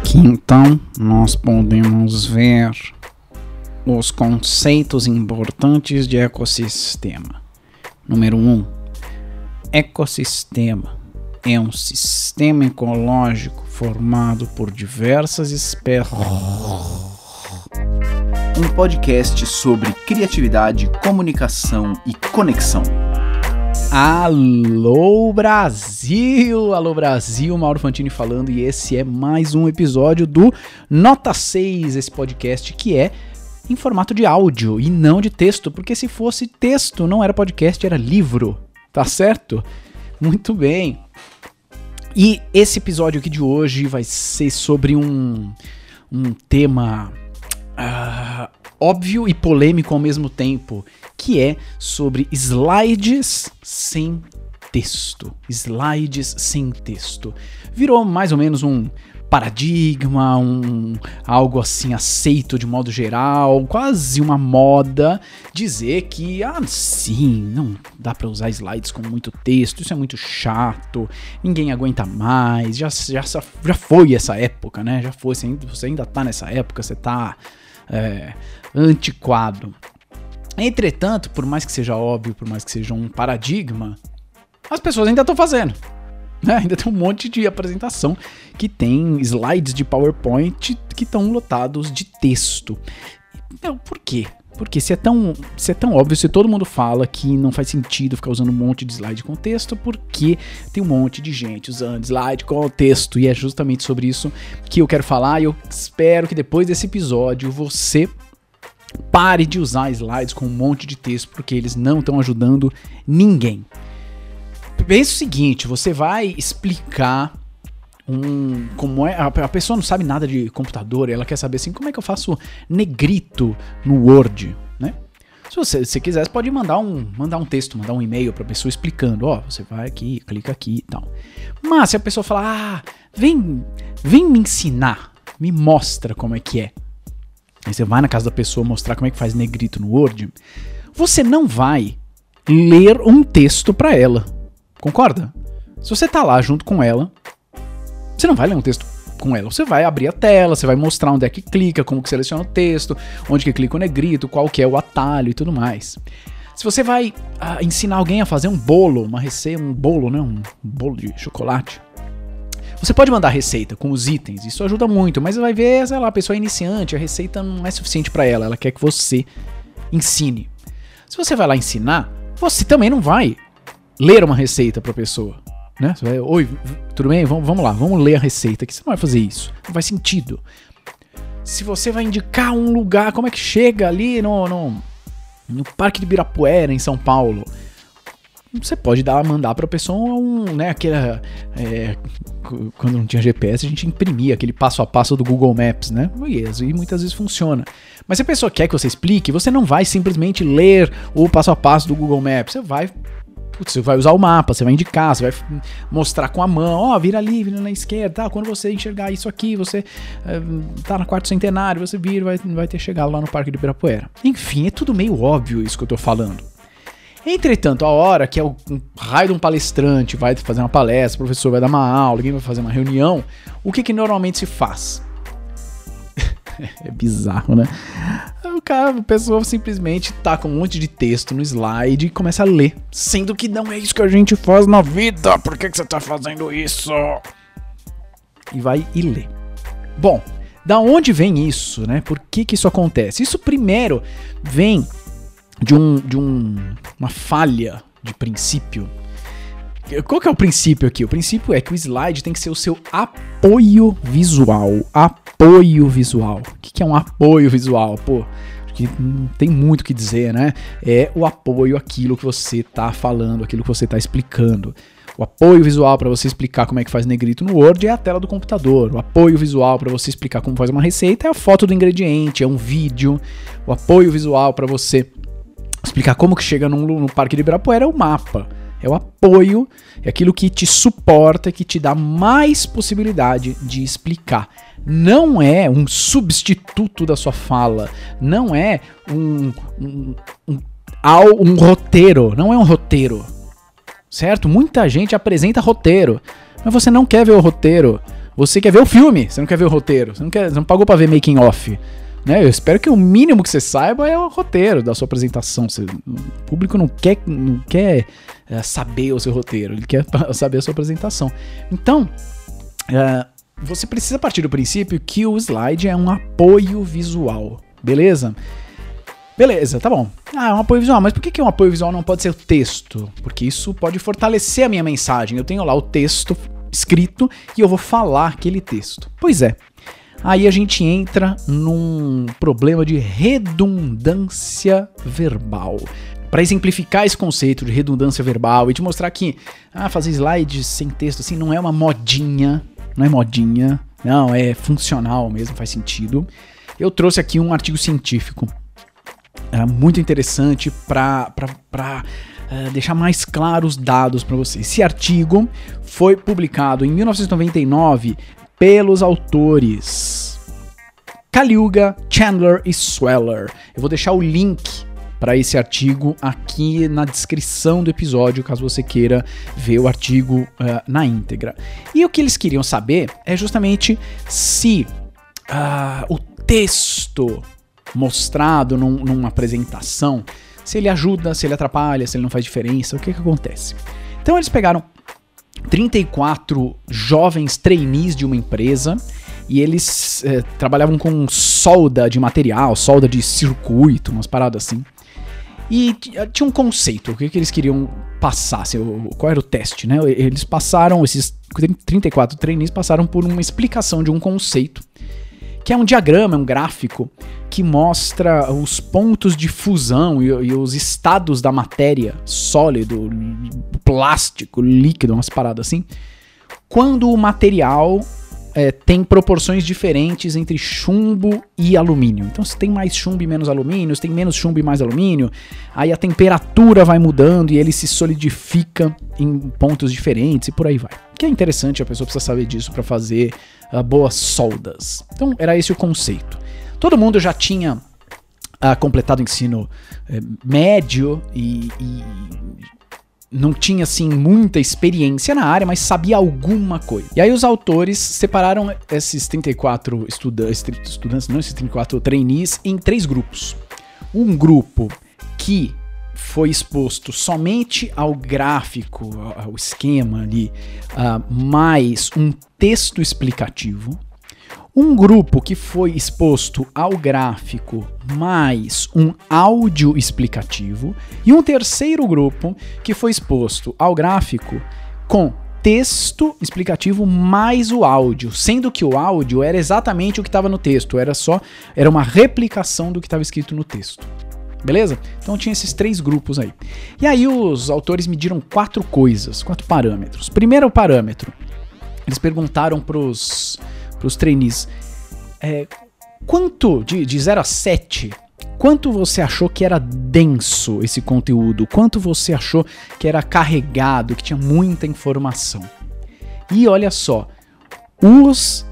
Aqui então nós podemos ver os conceitos importantes de ecossistema. Número 1. Um, ecossistema é um sistema ecológico formado por diversas espécies. Um podcast sobre criatividade, comunicação e conexão. Alô Brasil! Alô Brasil, Mauro Fantini falando e esse é mais um episódio do Nota 6, esse podcast que é em formato de áudio e não de texto, porque se fosse texto não era podcast, era livro, tá certo? Muito bem. E esse episódio aqui de hoje vai ser sobre um, um tema uh, óbvio e polêmico ao mesmo tempo, que é sobre slides sem texto. Slides sem texto. Virou mais ou menos um paradigma, um algo assim aceito de modo geral, quase uma moda dizer que ah, sim, não dá para usar slides com muito texto, isso é muito chato, ninguém aguenta mais, já, já, já foi essa época, né? Já foi, você ainda, tá nessa época, você tá é, antiquado. Entretanto, por mais que seja óbvio, por mais que seja um paradigma, as pessoas ainda estão fazendo. Né? Ainda tem um monte de apresentação que tem slides de PowerPoint que estão lotados de texto. Então, por quê? Porque se é, tão, se é tão óbvio, se todo mundo fala que não faz sentido ficar usando um monte de slide com texto, porque tem um monte de gente usando slide com texto. E é justamente sobre isso que eu quero falar. E eu espero que depois desse episódio você pare de usar slides com um monte de texto, porque eles não estão ajudando ninguém. Pensa o seguinte: você vai explicar um, como é. A, pessoa não sabe nada de computador, ela quer saber assim, como é que eu faço negrito no Word, né? Se você se quiser, você pode mandar um, mandar um texto, mandar um e-mail para a pessoa explicando, ó, você vai aqui, clica aqui e tal. Mas se a pessoa falar, ah, vem, vem me ensinar, me mostra como é que é. Aí você vai na casa da pessoa mostrar como é que faz negrito no Word, você não vai ler um texto para ela. Concorda? Se você tá lá junto com ela, você não vai ler um texto com ela. Você vai abrir a tela, você vai mostrar onde é que clica, como que seleciona o texto, onde que clica o negrito, qual que é o atalho e tudo mais. Se você vai ah, ensinar alguém a fazer um bolo, uma receita, um bolo, né, um bolo de chocolate, você pode mandar receita com os itens, isso ajuda muito, mas vai ver, sei lá, a pessoa é iniciante, a receita não é suficiente para ela, ela quer que você ensine. Se você vai lá ensinar, você também não vai ler uma receita para a pessoa. Né? Você vai, oi, tudo bem? Vamos, vamos lá, vamos ler a receita aqui. Você não vai fazer isso. Não faz sentido. Se você vai indicar um lugar, como é que chega ali no, no, no Parque de Birapuera, em São Paulo? Você pode dar, mandar para a pessoa um, né, aquela, é, quando não tinha GPS, a gente imprimia aquele passo a passo do Google Maps, né? E muitas vezes funciona. Mas se a pessoa quer que você explique, você não vai simplesmente ler o passo a passo do Google Maps, você vai Putz, você vai usar o mapa, você vai indicar, você vai mostrar com a mão, ó, oh, vira ali, vira na esquerda, tá? Quando você enxergar isso aqui, você uh, tá no quarto centenário, você vira, vai, vai ter chegado lá no Parque de Ibirapuera. Enfim, é tudo meio óbvio isso que eu tô falando. Entretanto, a hora que é o um raio de um palestrante vai fazer uma palestra, o professor vai dar uma aula, alguém vai fazer uma reunião, o que que normalmente se faz? é bizarro, né? O cara, a pessoa simplesmente tá com um monte de texto no slide e começa a ler. Sendo que não é isso que a gente faz na vida. Por que, que você tá fazendo isso? E vai e lê. Bom, da onde vem isso, né? Por que, que isso acontece? Isso primeiro vem de, um, de um, uma falha de princípio qual que é o princípio aqui? O princípio é que o slide tem que ser o seu apoio visual. Apoio visual. O que é um apoio visual? Pô, que tem muito o que dizer, né? É o apoio àquilo que você está falando, aquilo que você está explicando. O apoio visual para você explicar como é que faz negrito no Word é a tela do computador. O apoio visual para você explicar como faz uma receita é a foto do ingrediente, é um vídeo. O apoio visual para você explicar como que chega no, no Parque de Ibirapuera é o mapa. É o apoio, é aquilo que te suporta, que te dá mais possibilidade de explicar. Não é um substituto da sua fala, não é um, um, um, um roteiro, não é um roteiro, certo? Muita gente apresenta roteiro, mas você não quer ver o roteiro. Você quer ver o filme, você não quer ver o roteiro, você não, quer, você não pagou pra ver making off. Né? Eu espero que o mínimo que você saiba é o roteiro da sua apresentação. Você, o público não quer, não quer é, saber o seu roteiro, ele quer saber a sua apresentação. Então, é, você precisa partir do princípio que o slide é um apoio visual, beleza? Beleza, tá bom. Ah, é um apoio visual, mas por que, que um apoio visual não pode ser o texto? Porque isso pode fortalecer a minha mensagem. Eu tenho lá o texto escrito e eu vou falar aquele texto. Pois é. Aí a gente entra num problema de redundância verbal. Para exemplificar esse conceito de redundância verbal e te mostrar que ah, fazer slides sem texto assim não é uma modinha, não é modinha, não, é funcional mesmo, faz sentido. Eu trouxe aqui um artigo científico é, muito interessante para é, deixar mais claros os dados para vocês. Esse artigo foi publicado em 1999 pelos autores Kaliuga, Chandler e Sweller. Eu vou deixar o link para esse artigo aqui na descrição do episódio, caso você queira ver o artigo uh, na íntegra. E o que eles queriam saber é justamente se uh, o texto mostrado num, numa apresentação, se ele ajuda, se ele atrapalha, se ele não faz diferença, o que, que acontece? Então eles pegaram 34 jovens trainees de uma empresa e eles é, trabalhavam com solda de material, solda de circuito, umas paradas assim. E tinha um conceito, o que, que eles queriam passar, assim, qual era o teste, né? Eles passaram, esses 34 trainees passaram por uma explicação de um conceito que é um diagrama, é um gráfico que mostra os pontos de fusão e, e os estados da matéria, sólido, plástico, líquido, umas paradas assim, quando o material é, tem proporções diferentes entre chumbo e alumínio. Então, se tem mais chumbo e menos alumínio, se tem menos chumbo e mais alumínio, aí a temperatura vai mudando e ele se solidifica em pontos diferentes e por aí vai. Que é interessante, a pessoa precisa saber disso para fazer uh, boas soldas. Então, era esse o conceito. Todo mundo já tinha uh, completado o ensino uh, médio e, e não tinha assim muita experiência na área, mas sabia alguma coisa. E aí os autores separaram esses 34 estudantes, estudantes não, esses 34 trainees em três grupos. Um grupo que foi exposto somente ao gráfico, ao esquema ali, uh, mais um texto explicativo. Um grupo que foi exposto ao gráfico mais um áudio explicativo. E um terceiro grupo que foi exposto ao gráfico com texto explicativo mais o áudio, sendo que o áudio era exatamente o que estava no texto, era só era uma replicação do que estava escrito no texto. Beleza? Então tinha esses três grupos aí. E aí os autores mediram quatro coisas, quatro parâmetros. Primeiro parâmetro, eles perguntaram pros, pros trainees, é, quanto, de, de 0 a 7, quanto você achou que era denso esse conteúdo? Quanto você achou que era carregado, que tinha muita informação? E olha só, os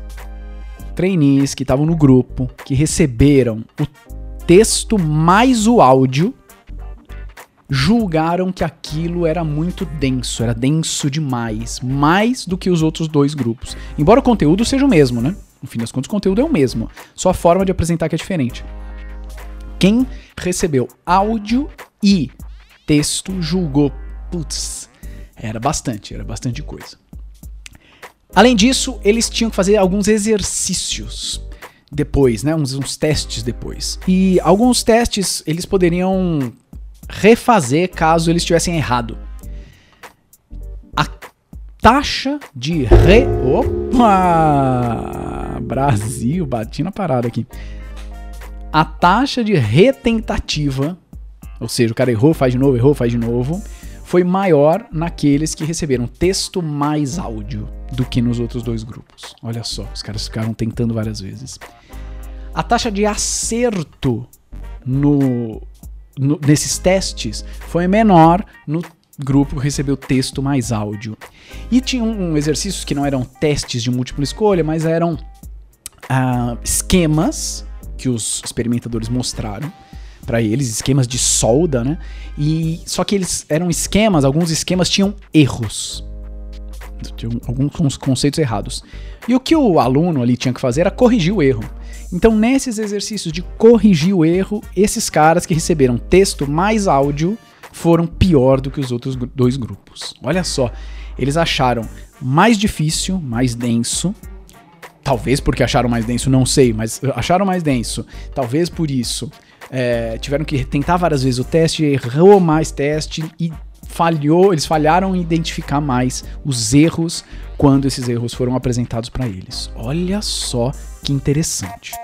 trainees que estavam no grupo, que receberam o texto mais o áudio, julgaram que aquilo era muito denso, era denso demais, mais do que os outros dois grupos. Embora o conteúdo seja o mesmo, né? No fim das contas, o conteúdo é o mesmo, só a forma de apresentar que é diferente. Quem recebeu áudio e texto julgou, putz, era bastante, era bastante coisa. Além disso, eles tinham que fazer alguns exercícios depois, né? Uns, uns testes depois. E alguns testes eles poderiam refazer caso eles tivessem errado. A taxa de re. Opa! Brasil, bati na parada aqui. A taxa de retentativa, ou seja, o cara errou, faz de novo, errou, faz de novo, foi maior naqueles que receberam texto mais áudio do que nos outros dois grupos. Olha só, os caras ficaram tentando várias vezes. A taxa de acerto no, no, nesses testes foi menor no grupo que recebeu texto mais áudio. E tinha um, um exercícios que não eram testes de múltipla escolha, mas eram uh, esquemas que os experimentadores mostraram para eles, esquemas de solda, né? E só que eles eram esquemas, alguns esquemas tinham erros. Tinha alguns conceitos errados. E o que o aluno ali tinha que fazer era corrigir o erro. Então, nesses exercícios de corrigir o erro, esses caras que receberam texto mais áudio foram pior do que os outros dois grupos. Olha só, eles acharam mais difícil, mais denso. Talvez porque acharam mais denso, não sei, mas acharam mais denso. Talvez por isso. É, tiveram que tentar várias vezes o teste, errou mais teste e falhou, eles falharam em identificar mais os erros quando esses erros foram apresentados para eles. Olha só que interessante.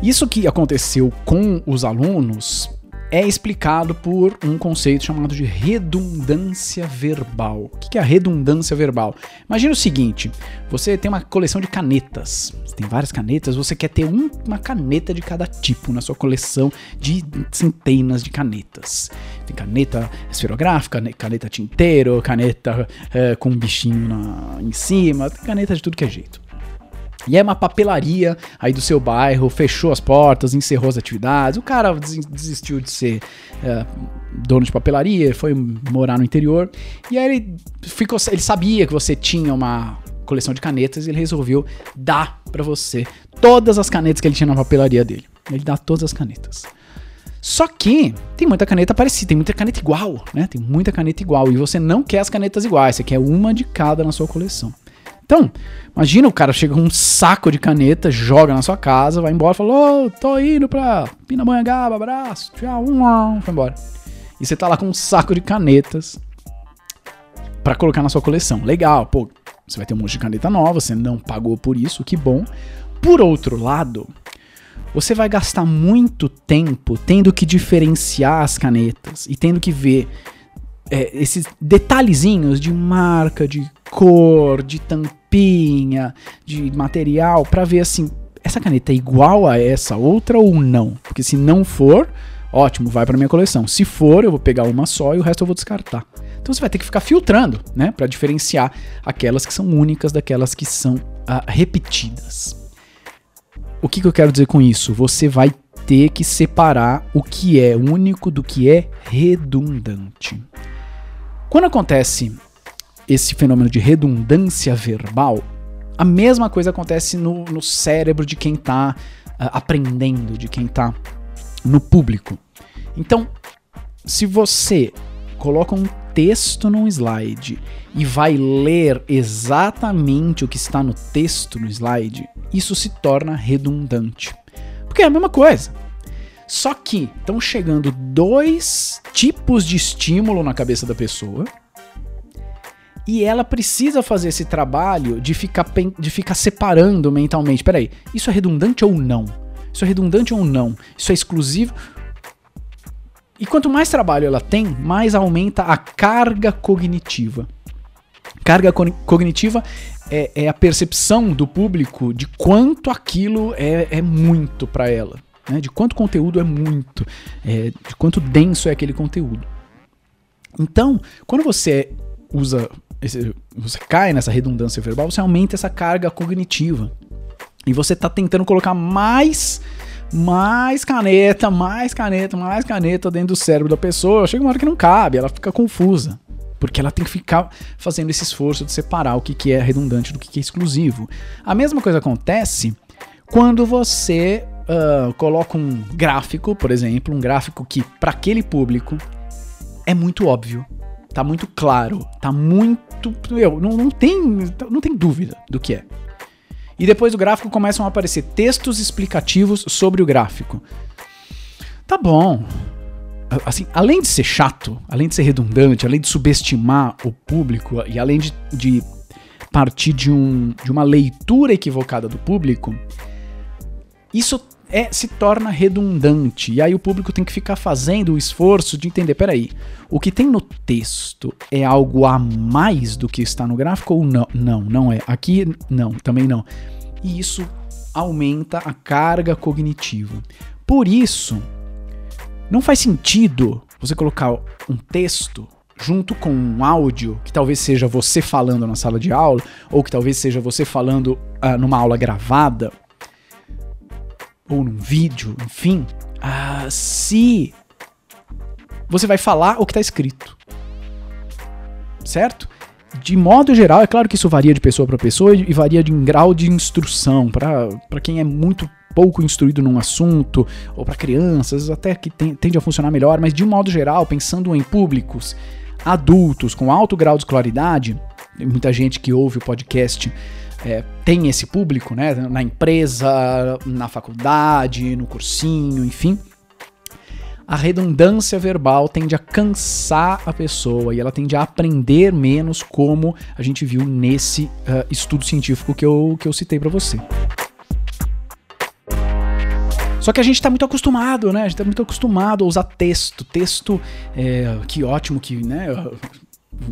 Isso que aconteceu com os alunos é explicado por um conceito chamado de redundância verbal. O que é a redundância verbal? Imagina o seguinte: você tem uma coleção de canetas, você tem várias canetas, você quer ter um, uma caneta de cada tipo na sua coleção de centenas de canetas. Tem caneta esferográfica, caneta tinteiro, caneta é, com um bichinho na, em cima, tem caneta de tudo que é jeito. E é uma papelaria aí do seu bairro, fechou as portas, encerrou as atividades. O cara desistiu de ser é, dono de papelaria, foi morar no interior. E aí ele ficou, ele sabia que você tinha uma coleção de canetas e ele resolveu dar para você todas as canetas que ele tinha na papelaria dele. Ele dá todas as canetas. Só que tem muita caneta parecida, tem muita caneta igual, né? Tem muita caneta igual e você não quer as canetas iguais, você quer uma de cada na sua coleção. Então, imagina o cara chega com um saco de caneta, joga na sua casa, vai embora, fala, ô, oh, tô indo pra Pindamonhangaba, abraço, tchau, um, foi embora. E você tá lá com um saco de canetas para colocar na sua coleção. Legal, pô, você vai ter um monte de caneta nova, você não pagou por isso, que bom. Por outro lado, você vai gastar muito tempo tendo que diferenciar as canetas e tendo que ver é, esses detalhezinhos de marca, de cor, de tampinha, de material, para ver assim, essa caneta é igual a essa outra ou não? Porque se não for, ótimo, vai para minha coleção. Se for, eu vou pegar uma só e o resto eu vou descartar. Então você vai ter que ficar filtrando, né, para diferenciar aquelas que são únicas daquelas que são uh, repetidas. O que, que eu quero dizer com isso? Você vai ter que separar o que é único do que é redundante. Quando acontece esse fenômeno de redundância verbal, a mesma coisa acontece no, no cérebro de quem está uh, ah, aprendendo, de quem está no público. Então, se você coloca um texto num slide e vai ler exatamente o que está no texto no slide, isso se torna redundante. Porque é a mesma coisa. Só que estão chegando dois tipos de estímulo na cabeça da pessoa. E ela precisa fazer esse trabalho de ficar, de ficar separando mentalmente. Peraí, isso é redundante ou não? Isso é redundante ou não? Isso é exclusivo? E quanto mais trabalho ela tem, mais aumenta a carga cognitiva. Carga co cognitiva é, é, a percepção do público de quanto aquilo é, é muito para ela né, de quanto conteúdo é muito, é, de quanto denso é aquele conteúdo. Então, quando você usa, você cai nessa redundância verbal, você aumenta essa carga cognitiva. E você está tentando colocar mais mais caneta, mais caneta, mais caneta dentro do cérebro da pessoa. Chega uma hora que não cabe, ela fica confusa. Porque ela tem que ficar fazendo esse esforço de separar o que, que é redundante do que, que é exclusivo. A mesma coisa acontece quando você uh, coloca um gráfico, por exemplo, um gráfico que para aquele público é muito óbvio, tá muito claro, tá muito, meu, não, não tem, não tem dúvida do que é. E depois do gráfico começam a aparecer textos explicativos sobre o gráfico. Tá bom. Assim, além de ser chato, além de ser redundante, além de subestimar o público e além de, de partir de, um, de uma leitura equivocada do público, isso é, se torna redundante. E aí o público tem que ficar fazendo o esforço de entender, peraí, o que tem no texto é algo a mais do que está no gráfico ou não? Não, não é. Aqui não, também não. E isso aumenta a carga cognitiva. Por isso, não faz sentido você colocar um texto junto com um áudio, que talvez seja você falando na sala de aula, ou que talvez seja você falando uh, numa aula gravada, ou num vídeo, enfim, ah, se você vai falar o que está escrito. certo? De modo geral, é claro que isso varia de pessoa para pessoa e varia de grau de instrução. Para quem é muito pouco instruído num assunto, ou para crianças, até que tem, tende a funcionar melhor, mas de modo geral, pensando em públicos adultos com alto grau de escolaridade, muita gente que ouve o podcast é, tem esse público, né? Na empresa, na faculdade, no cursinho, enfim a redundância verbal tende a cansar a pessoa e ela tende a aprender menos, como a gente viu nesse uh, estudo científico que eu, que eu citei para você. Só que a gente está muito acostumado, né? A gente está muito acostumado a usar texto. Texto, é, que ótimo que, né?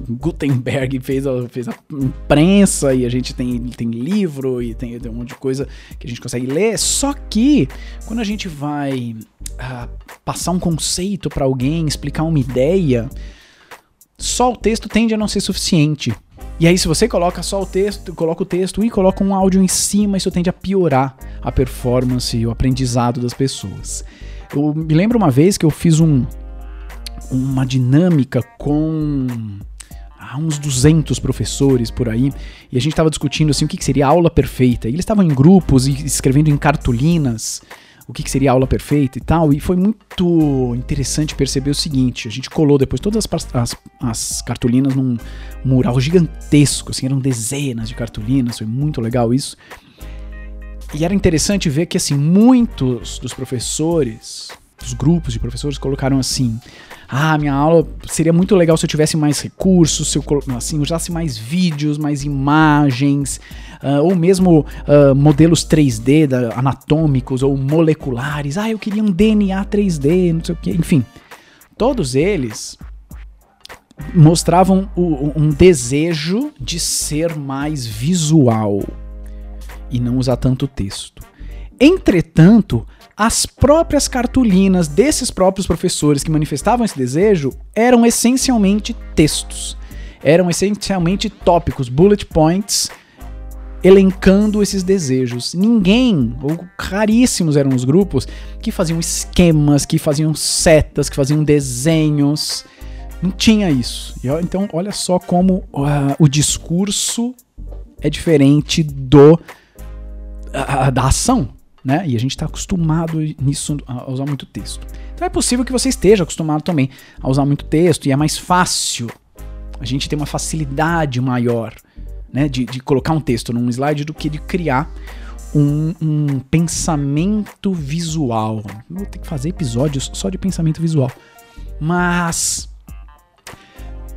Gutenberg fez a, fez a imprensa e a gente tem, tem livro e tem, tem um monte de coisa que a gente consegue ler. Só que quando a gente vai uh, passar um conceito para alguém, explicar uma ideia, só o texto tende a não ser suficiente. E aí, se você coloca só o texto, coloca o texto e coloca um áudio em cima, isso tende a piorar a performance e o aprendizado das pessoas. Eu me lembro uma vez que eu fiz um, uma dinâmica com há uns 200 professores por aí, e a gente estava discutindo assim o que, que seria aula perfeita. E eles estavam em grupos e escrevendo em cartolinas o que, que seria aula perfeita e tal, e foi muito interessante perceber o seguinte: a gente colou depois todas as, as, as cartolinas num mural gigantesco, assim, eram dezenas de cartolinas, foi muito legal isso. E era interessante ver que assim muitos dos professores, dos grupos de professores colocaram assim: ah, minha aula seria muito legal se eu tivesse mais recursos, se eu assim, usasse mais vídeos, mais imagens, uh, ou mesmo uh, modelos 3D da, anatômicos ou moleculares. Ah, eu queria um DNA 3D, não sei o que, enfim. Todos eles mostravam o, um desejo de ser mais visual e não usar tanto texto. Entretanto, as próprias cartolinas desses próprios professores que manifestavam esse desejo eram essencialmente textos. Eram essencialmente tópicos, bullet points, elencando esses desejos. Ninguém, ou raríssimos eram os grupos, que faziam esquemas, que faziam setas, que faziam desenhos. Não tinha isso. Então, olha só como uh, o discurso é diferente do da ação né? E a gente está acostumado nisso a usar muito texto. Então é possível que você esteja acostumado também a usar muito texto e é mais fácil. A gente tem uma facilidade maior, né, de, de colocar um texto num slide do que de criar um, um pensamento visual. Vou ter que fazer episódios só de pensamento visual. Mas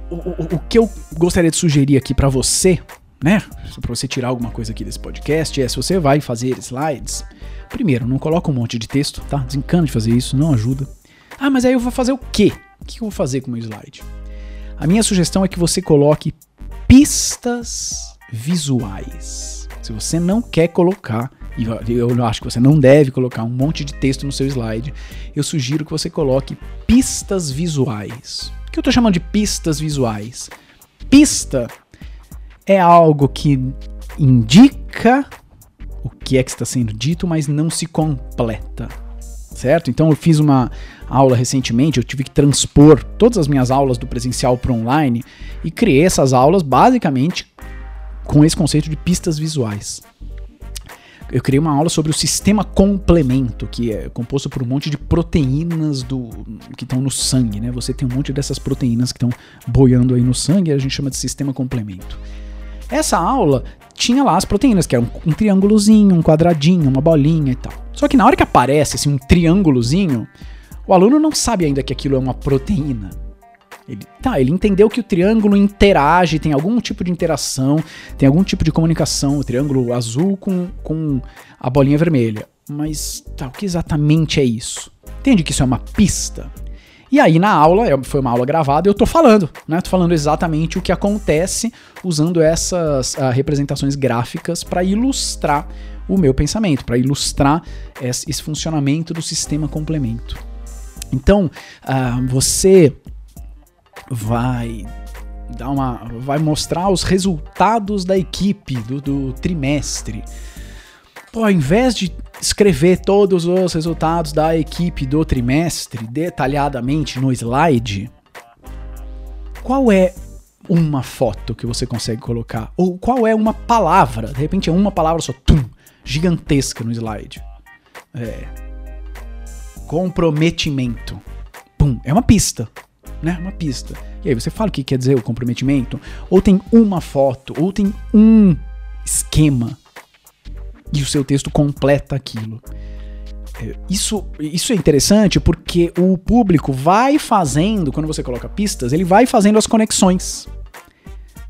o, o, o que eu gostaria de sugerir aqui para você, né, para você tirar alguma coisa aqui desse podcast, é se você vai fazer slides, Primeiro, não coloca um monte de texto, tá? Desencana de fazer isso, não ajuda. Ah, mas aí eu vou fazer o quê? O que eu vou fazer com o meu slide? A minha sugestão é que você coloque pistas visuais. Se você não quer colocar, e eu acho que você não deve colocar um monte de texto no seu slide, eu sugiro que você coloque pistas visuais. O que eu estou chamando de pistas visuais? Pista é algo que indica o que é que está sendo dito, mas não se completa. Certo? Então eu fiz uma aula recentemente, eu tive que transpor todas as minhas aulas do presencial para online e criei essas aulas basicamente com esse conceito de pistas visuais. Eu criei uma aula sobre o sistema complemento, que é composto por um monte de proteínas do que estão no sangue, né? Você tem um monte dessas proteínas que estão boiando aí no sangue, a gente chama de sistema complemento. Essa aula tinha lá as proteínas, que era um, um triângulozinho, um quadradinho, uma bolinha e tal. Só que na hora que aparece assim, um triângulozinho, o aluno não sabe ainda que aquilo é uma proteína. Ele, tá, ele entendeu que o triângulo interage, tem algum tipo de interação, tem algum tipo de comunicação, o triângulo azul com, com a bolinha vermelha. Mas tá, o que exatamente é isso? Entende que isso é uma pista? E aí na aula, foi uma aula gravada, eu tô falando, né? Tô falando exatamente o que acontece usando essas uh, representações gráficas para ilustrar o meu pensamento, para ilustrar esse, funcionamento do sistema complemento. Então, uh, você vai dar uma, vai mostrar os resultados da equipe do, do trimestre. Pô, ao invés de escrever todos os resultados da equipe do trimestre detalhadamente no slide, qual é uma foto que você consegue colocar? Ou qual é uma palavra? De repente é uma palavra só, tum, gigantesca no slide. É. Comprometimento. Pum, é uma pista, né? Uma pista. E aí você fala o que quer dizer o comprometimento? Ou tem uma foto, ou tem um esquema. E o seu texto completa aquilo. É, isso, isso é interessante porque o público vai fazendo, quando você coloca pistas, ele vai fazendo as conexões.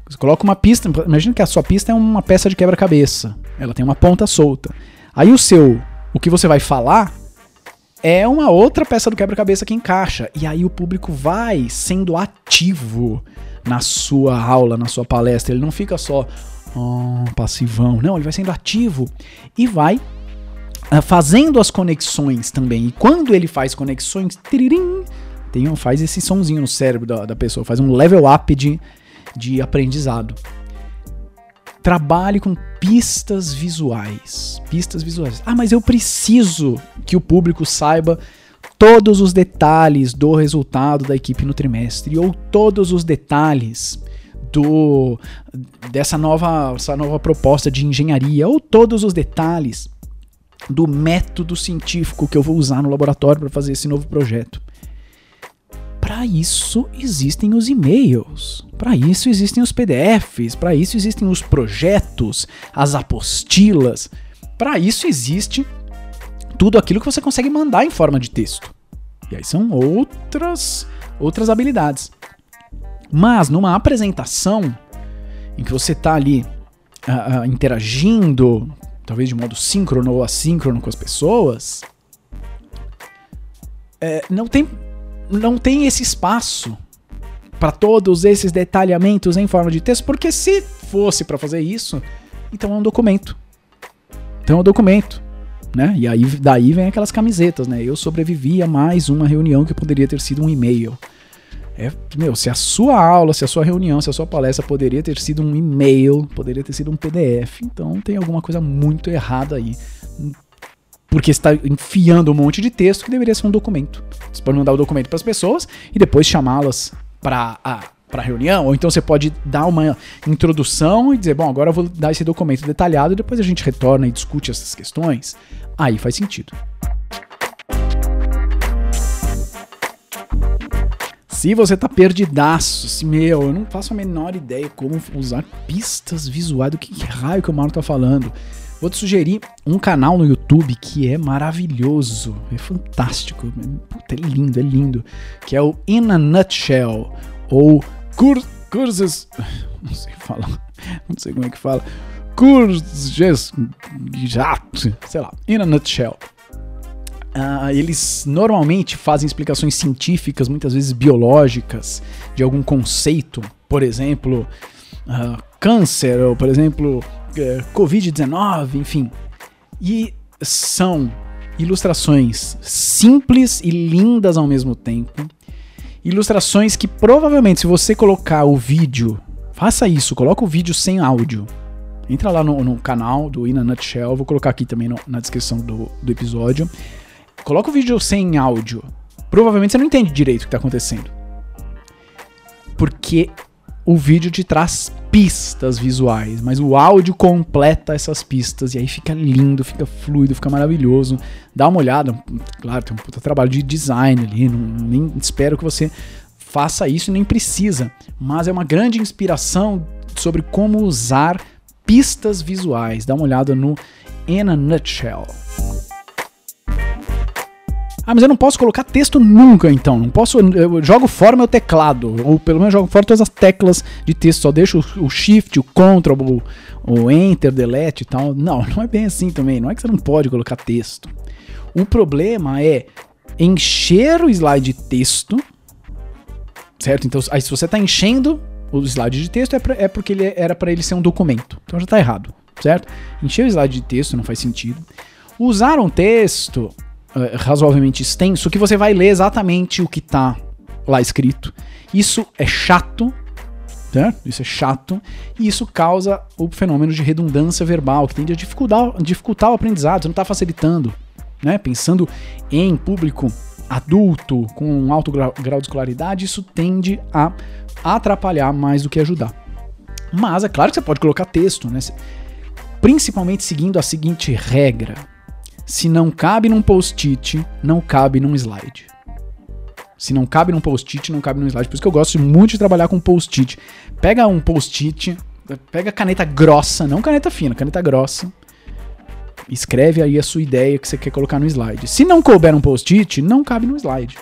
Você coloca uma pista, imagina que a sua pista é uma peça de quebra-cabeça. Ela tem uma ponta solta. Aí o seu, o que você vai falar é uma outra peça do quebra-cabeça que encaixa. E aí o público vai sendo ativo na sua aula, na sua palestra. Ele não fica só oh, passivão. Não, ele vai sendo ativo e vai uh, fazendo as conexões também. E quando ele faz conexões, tiririm, tem um, faz esse sonzinho no cérebro da, da pessoa, faz um level up de, de aprendizado. Trabalhe com pistas visuais. Pistas visuais. Ah, mas eu preciso que o público saiba todos os detalhes do resultado da equipe no trimestre ou todos os detalhes do dessa nova, essa nova proposta de engenharia ou todos os detalhes do método científico que eu vou usar no laboratório para fazer esse novo projeto. Para isso existem os e-mails, para isso existem os PDFs, para isso existem os projetos, as apostilas, para isso existe tudo aquilo que você consegue mandar em forma de texto. E aí são outras outras habilidades. Mas numa apresentação em que você está ali uh, uh, interagindo, talvez de modo síncrono ou assíncrono com as pessoas, é, não tem não tem esse espaço para todos esses detalhamentos em forma de texto, porque se fosse para fazer isso, então é um documento. Então é um documento, né? E aí daí vem aquelas camisetas, né? Eu sobrevivi a mais uma reunião que poderia ter sido um e-mail. É, meu, se a sua aula, se a sua reunião, se a sua palestra poderia ter sido um e-mail, poderia ter sido um PDF, então tem alguma coisa muito errada aí porque está enfiando um monte de texto que deveria ser um documento. Você pode mandar o documento para as pessoas e depois chamá-las para a para reunião, ou então você pode dar uma introdução e dizer, bom, agora eu vou dar esse documento detalhado e depois a gente retorna e discute essas questões. Aí faz sentido. Se você tá perdidaço, assim, meu, eu não faço a menor ideia como usar pistas visuais do que raio que o Mauro tá falando. Vou te sugerir um canal no YouTube que é maravilhoso, é fantástico, é lindo, é lindo, que é o In a Nutshell, ou cur, cursos, não sei falar, não sei como é que fala, cursos, sei lá, In a Nutshell. Uh, eles normalmente fazem explicações científicas, muitas vezes biológicas, de algum conceito, por exemplo, uh, câncer, ou por exemplo, é, Covid-19, enfim. E são ilustrações simples e lindas ao mesmo tempo. Ilustrações que provavelmente, se você colocar o vídeo, faça isso, coloca o vídeo sem áudio. Entra lá no, no canal do In a Nutshell, vou colocar aqui também no, na descrição do, do episódio. Coloca o vídeo sem áudio. Provavelmente você não entende direito o que está acontecendo. Porque o vídeo te traz pistas visuais, mas o áudio completa essas pistas e aí fica lindo, fica fluido, fica maravilhoso. Dá uma olhada, claro, tem um puta trabalho de design ali, não, nem espero que você faça isso, nem precisa, mas é uma grande inspiração sobre como usar pistas visuais. Dá uma olhada no In a Nutshell. Ah, mas eu não posso colocar texto nunca, então. Não posso. Eu jogo fora meu teclado. Ou pelo menos jogo fora todas as teclas de texto. Só deixo o, Shift, o Ctrl, o, o Enter, Delete e tal. Não, não é bem assim também. Não é que você não pode colocar texto. O problema é encher o slide de texto. Certo? Então, aí se você está enchendo o slide de texto, é, pra, é porque ele era para ele ser um documento. Então já está errado. Certo? Encher o slide de texto não faz sentido. Usar um texto uh, razoavelmente extenso que você vai ler exatamente o que tá lá escrito. Isso é chato, certo? Isso é chato e isso causa o fenômeno de redundância verbal, que tende a dificultar, dificultar o aprendizado, você não está facilitando. Né? Pensando em público adulto, com um alto grau, grau de escolaridade, isso tende a atrapalhar mais do que ajudar. Mas é claro que você pode colocar texto, né? Principalmente seguindo a seguinte regra: se não cabe num post-it, não cabe num slide. Se não cabe num post-it, não cabe num slide. Por isso que eu gosto muito de trabalhar com post-it. Pega um post-it, pega caneta grossa, não caneta fina, caneta grossa. Escreve aí a sua ideia que você quer colocar no slide. Se não couber um post-it, não cabe no slide.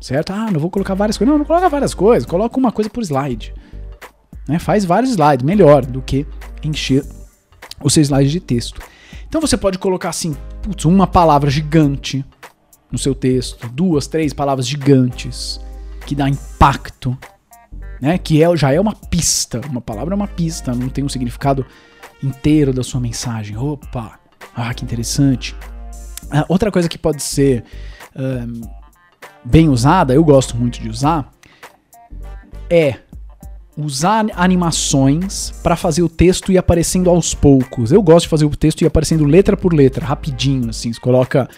Certo? Ah, não vou colocar várias coisas. Não, não coloca várias coisas. Coloca uma coisa por slide. Né? Faz vários slides, melhor do que encher o seu slide de texto. Então você pode colocar assim, putz, uma palavra gigante no seu texto, duas, três palavras gigantes que dá impacto, né? Que é, já é uma pista. Uma palavra é uma pista, não tem um significado inteiro da sua mensagem. Opa, ah, que interessante. Ah, outra coisa que pode ser um, bem usada, eu gosto muito de usar, é usar animações para fazer o texto ir aparecendo aos poucos. Eu gosto de fazer o texto ir aparecendo letra por letra, rapidinho, assim. Você coloca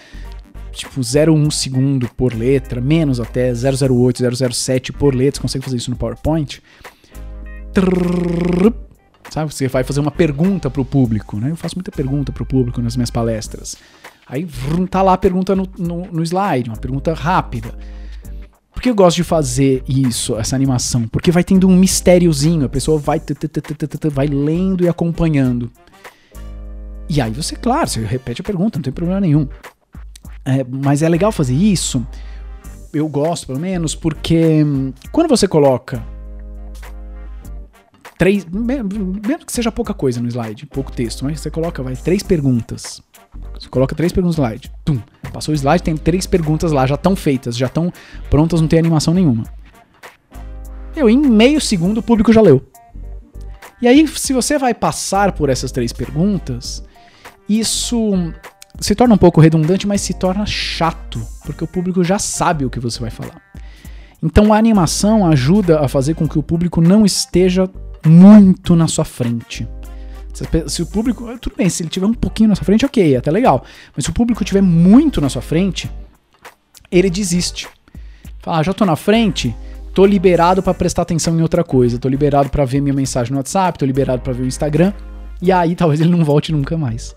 tipo 0,1 segundo por letra, menos até 008, 007 por letra. Você consegue fazer isso no PowerPoint. Trrr, sabe? Você vai fazer uma pergunta pro público, né? Eu faço muita pergunta pro público nas minhas palestras. Aí vrum, tá lá a pergunta no, no, no slide, uma pergunta rápida. Por que eu gosto de fazer isso, essa animação? Porque vai tendo um mistériozinho, a pessoa vai, vai lendo e acompanhando. E aí você, claro, você repete a pergunta, não tem problema nenhum. É, mas é legal fazer isso, eu gosto pelo menos, porque hum, quando você coloca três, mesmo que seja pouca coisa no slide, pouco texto, mas você coloca, vai, três perguntas. Você coloca três perguntas no slide. Tum, passou o slide, tem três perguntas lá, já estão feitas, já estão prontas, não tem animação nenhuma. Eu, em meio segundo, o público já leu. E aí, se você vai passar por essas três perguntas, isso se torna um pouco redundante, mas se torna chato, porque o público já sabe o que você vai falar. Então a animação ajuda a fazer com que o público não esteja muito na sua frente. Se, o público. Tudo bem, se ele tiver um pouquinho na sua frente, ok, até legal. Mas se o público tiver muito na sua frente, ele desiste. Fala, ah, já tô na frente, tô liberado para prestar atenção em outra coisa. Tô liberado para ver minha mensagem no WhatsApp, tô liberado para ver o Instagram. E aí talvez ele não volte nunca mais.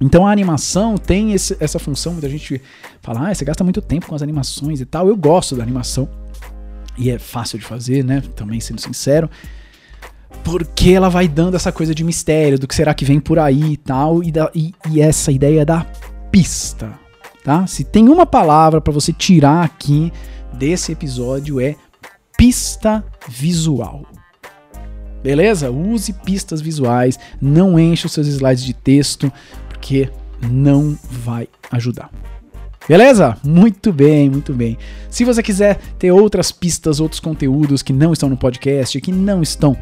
Então a animação tem esse, essa função, muita gente fala, ah, você gasta muito tempo com as animações e tal. Eu gosto da animação. E é fácil de fazer, né? Também sendo sincero porque ela vai dando essa coisa de mistério, do que será que vem por aí e tal, e, da, e, e essa ideia da pista, tá? Se tem uma palavra para você tirar aqui desse episódio é pista visual. Beleza? Use pistas visuais, não enche os seus slides de texto, porque não vai ajudar. Beleza? Muito bem, muito bem. Se você quiser ter outras pistas, outros conteúdos que não estão no podcast, que não estão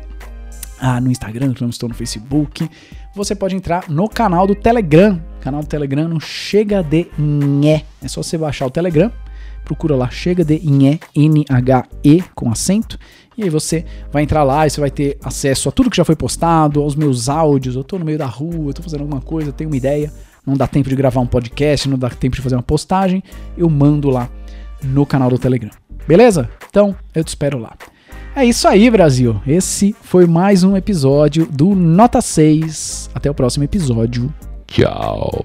ah, no Instagram, não estou no Facebook, você pode entrar no canal do Telegram. Canal do Telegram não Chega de Nhé. É só você baixar o Telegram, procura lá Chega de Nhé, N-H-E com acento. E aí você vai entrar lá e você vai ter acesso a tudo que já foi postado, aos meus áudios. Eu tô no meio da rua, tô fazendo alguma coisa, tenho uma ideia, não dá tempo de gravar um podcast, não dá tempo de fazer uma postagem, eu mando lá no canal do Telegram. Beleza? Então, eu te espero lá. É isso aí, Brasil. Esse foi mais um episódio do Nota 6. Até o próximo episódio. Tchau.